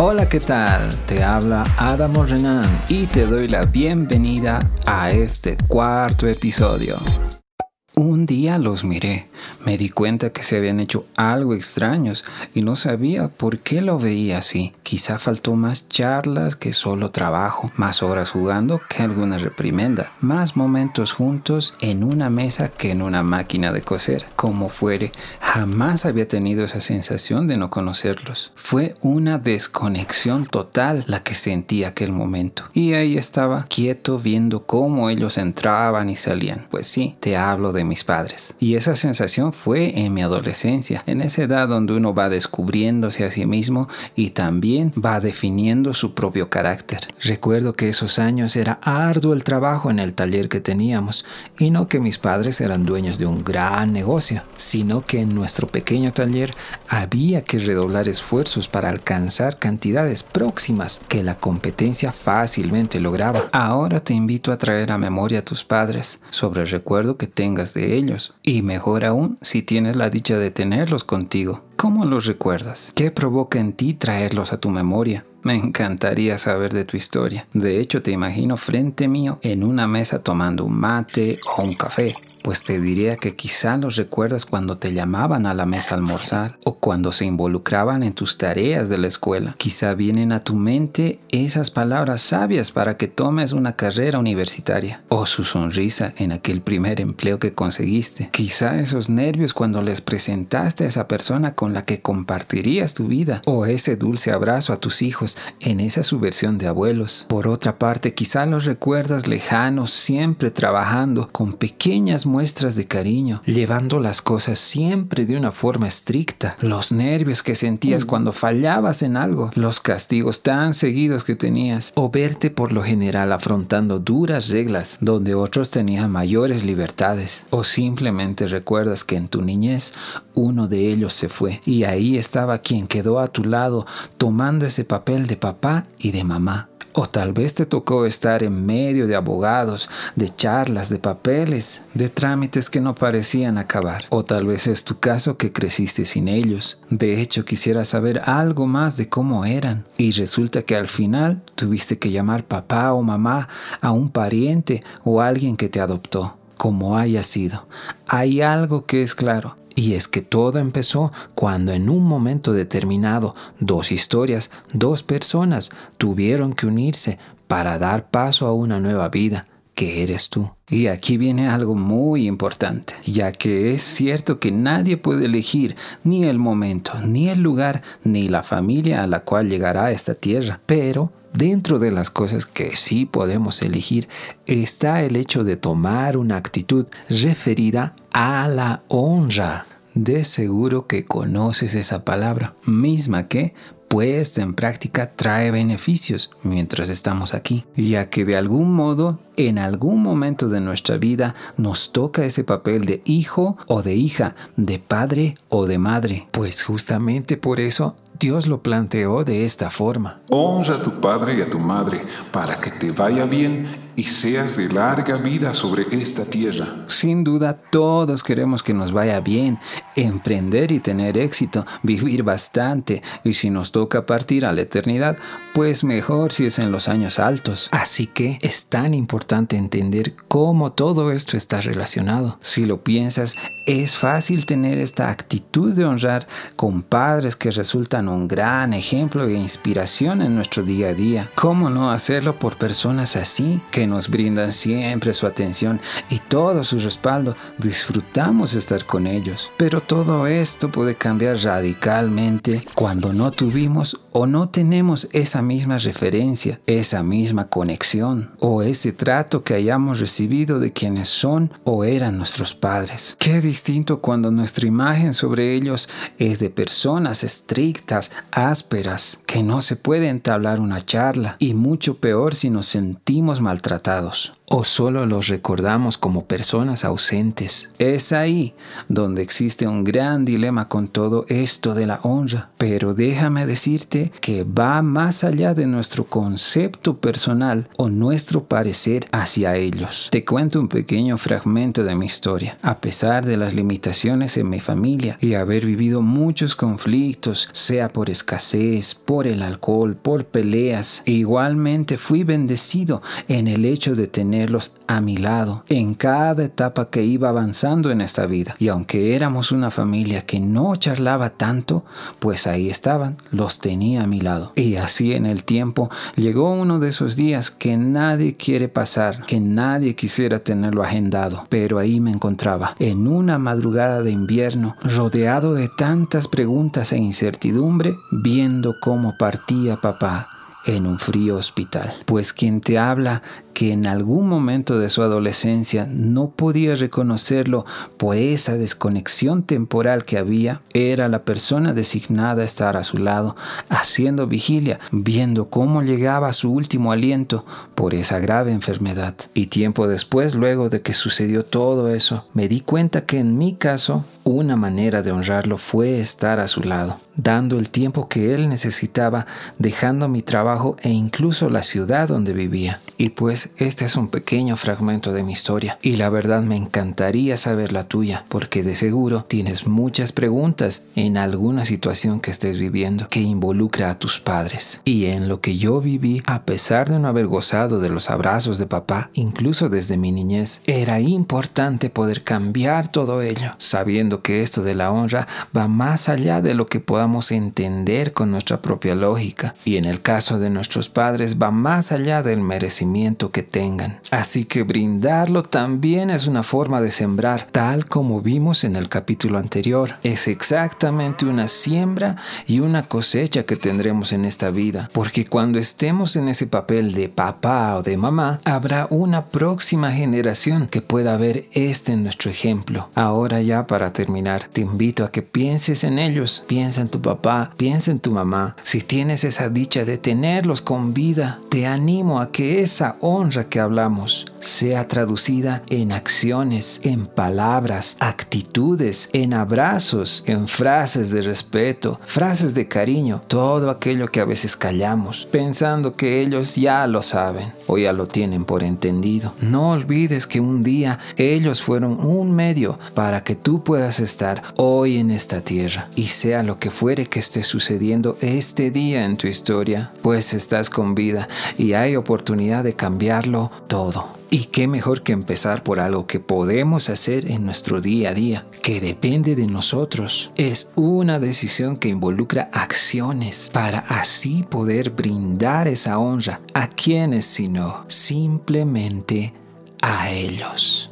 Hola, ¿qué tal? Te habla Adamo Renan y te doy la bienvenida a este cuarto episodio. Día los miré, me di cuenta que se habían hecho algo extraños y no sabía por qué lo veía así. Quizá faltó más charlas que solo trabajo, más horas jugando que alguna reprimenda, más momentos juntos en una mesa que en una máquina de coser. Como fuere, jamás había tenido esa sensación de no conocerlos. Fue una desconexión total la que sentí aquel momento. Y ahí estaba, quieto viendo cómo ellos entraban y salían. Pues sí, te hablo de mis padres. Y esa sensación fue en mi adolescencia, en esa edad donde uno va descubriéndose a sí mismo y también va definiendo su propio carácter. Recuerdo que esos años era arduo el trabajo en el taller que teníamos y no que mis padres eran dueños de un gran negocio, sino que en nuestro pequeño taller había que redoblar esfuerzos para alcanzar cantidades próximas que la competencia fácilmente lograba. Ahora te invito a traer a memoria a tus padres sobre el recuerdo que tengas de ellos y mejor aún si tienes la dicha de tenerlos contigo. ¿Cómo los recuerdas? ¿Qué provoca en ti traerlos a tu memoria? Me encantaría saber de tu historia. De hecho, te imagino frente mío en una mesa tomando un mate o un café pues te diría que quizá los recuerdas cuando te llamaban a la mesa a almorzar o cuando se involucraban en tus tareas de la escuela. Quizá vienen a tu mente esas palabras sabias para que tomes una carrera universitaria o su sonrisa en aquel primer empleo que conseguiste. Quizá esos nervios cuando les presentaste a esa persona con la que compartirías tu vida o ese dulce abrazo a tus hijos en esa subversión de abuelos. Por otra parte, quizá los recuerdas lejanos siempre trabajando con pequeñas muestras de cariño, llevando las cosas siempre de una forma estricta, los nervios que sentías mm. cuando fallabas en algo, los castigos tan seguidos que tenías, o verte por lo general afrontando duras reglas donde otros tenían mayores libertades, o simplemente recuerdas que en tu niñez uno de ellos se fue y ahí estaba quien quedó a tu lado tomando ese papel de papá y de mamá. O tal vez te tocó estar en medio de abogados, de charlas, de papeles, de trámites que no parecían acabar. O tal vez es tu caso que creciste sin ellos. De hecho, quisiera saber algo más de cómo eran. Y resulta que al final tuviste que llamar papá o mamá a un pariente o alguien que te adoptó. Como haya sido, hay algo que es claro y es que todo empezó cuando en un momento determinado dos historias, dos personas tuvieron que unirse para dar paso a una nueva vida, eres tú. Y aquí viene algo muy importante, ya que es cierto que nadie puede elegir ni el momento, ni el lugar, ni la familia a la cual llegará a esta tierra, pero Dentro de las cosas que sí podemos elegir está el hecho de tomar una actitud referida a la honra. De seguro que conoces esa palabra, misma que puesta en práctica trae beneficios mientras estamos aquí, ya que de algún modo, en algún momento de nuestra vida, nos toca ese papel de hijo o de hija, de padre o de madre. Pues justamente por eso Dios lo planteó de esta forma. Honra a tu padre y a tu madre para que te vaya bien y seas de larga vida sobre esta tierra. Sin duda todos queremos que nos vaya bien, emprender y tener éxito, vivir bastante y si nos toca partir a la eternidad, pues mejor si es en los años altos. Así que es tan importante entender cómo todo esto está relacionado. Si lo piensas, es fácil tener esta actitud de honrar con padres que resultan un gran ejemplo e inspiración en nuestro día a día. ¿Cómo no hacerlo por personas así que nos brindan siempre su atención y todo su respaldo, disfrutamos estar con ellos. Pero todo esto puede cambiar radicalmente cuando no tuvimos o no tenemos esa misma referencia, esa misma conexión o ese trato que hayamos recibido de quienes son o eran nuestros padres. Qué distinto cuando nuestra imagen sobre ellos es de personas estrictas, ásperas, que no se puede entablar una charla y mucho peor si nos sentimos maltratados o solo los recordamos como personas ausentes. Es ahí donde existe un gran dilema con todo esto de la honra. Pero déjame decirte que va más allá de nuestro concepto personal o nuestro parecer hacia ellos. Te cuento un pequeño fragmento de mi historia. A pesar de las limitaciones en mi familia y haber vivido muchos conflictos, sea por escasez, por el alcohol, por peleas. igualmente fui bendecido en el hecho de tenerlos a mi lado en cada etapa que iba avanzando en esta vida. Y aunque éramos una familia que no charlaba tanto, pues ahí estaban, los tenía a mi lado. Y así en el tiempo llegó uno de esos días que nadie quiere pasar, que nadie quisiera tenerlo agendado. Pero ahí me encontraba, en una madrugada de invierno, rodeado de tantas preguntas e viendo cómo partía papá en un frío hospital. Pues quien te habla que en algún momento de su adolescencia no podía reconocerlo por esa desconexión temporal que había, era la persona designada a estar a su lado, haciendo vigilia, viendo cómo llegaba su último aliento por esa grave enfermedad. Y tiempo después, luego de que sucedió todo eso, me di cuenta que en mi caso, una manera de honrarlo fue estar a su lado, dando el tiempo que él necesitaba, dejando mi trabajo e incluso la ciudad donde vivía. Y pues este es un pequeño fragmento de mi historia y la verdad me encantaría saber la tuya porque de seguro tienes muchas preguntas en alguna situación que estés viviendo que involucra a tus padres. Y en lo que yo viví, a pesar de no haber gozado de los abrazos de papá, incluso desde mi niñez, era importante poder cambiar todo ello, sabiendo que esto de la honra va más allá de lo que podamos entender con nuestra propia lógica y en el caso de nuestros padres va más allá del merecimiento que tengan. Así que brindarlo también es una forma de sembrar, tal como vimos en el capítulo anterior. Es exactamente una siembra y una cosecha que tendremos en esta vida, porque cuando estemos en ese papel de papá o de mamá, habrá una próxima generación que pueda ver este en nuestro ejemplo. Ahora ya para terminar, te invito a que pienses en ellos, piensa en tu papá, piensa en tu mamá. Si tienes esa dicha de tenerlos con vida, te animo a que esa honra que hablamos sea traducida en acciones, en palabras, actitudes, en abrazos, en frases de respeto, frases de cariño, todo aquello que a veces callamos, pensando que ellos ya lo saben o ya lo tienen por entendido. No olvides que un día ellos fueron un medio para que tú puedas estar hoy en esta tierra y sea lo que fuere que esté sucediendo este día en tu historia, pues estás con vida y hay oportunidad de cambiar todo. Y qué mejor que empezar por algo que podemos hacer en nuestro día a día, que depende de nosotros. Es una decisión que involucra acciones para así poder brindar esa honra a quienes sino simplemente a ellos.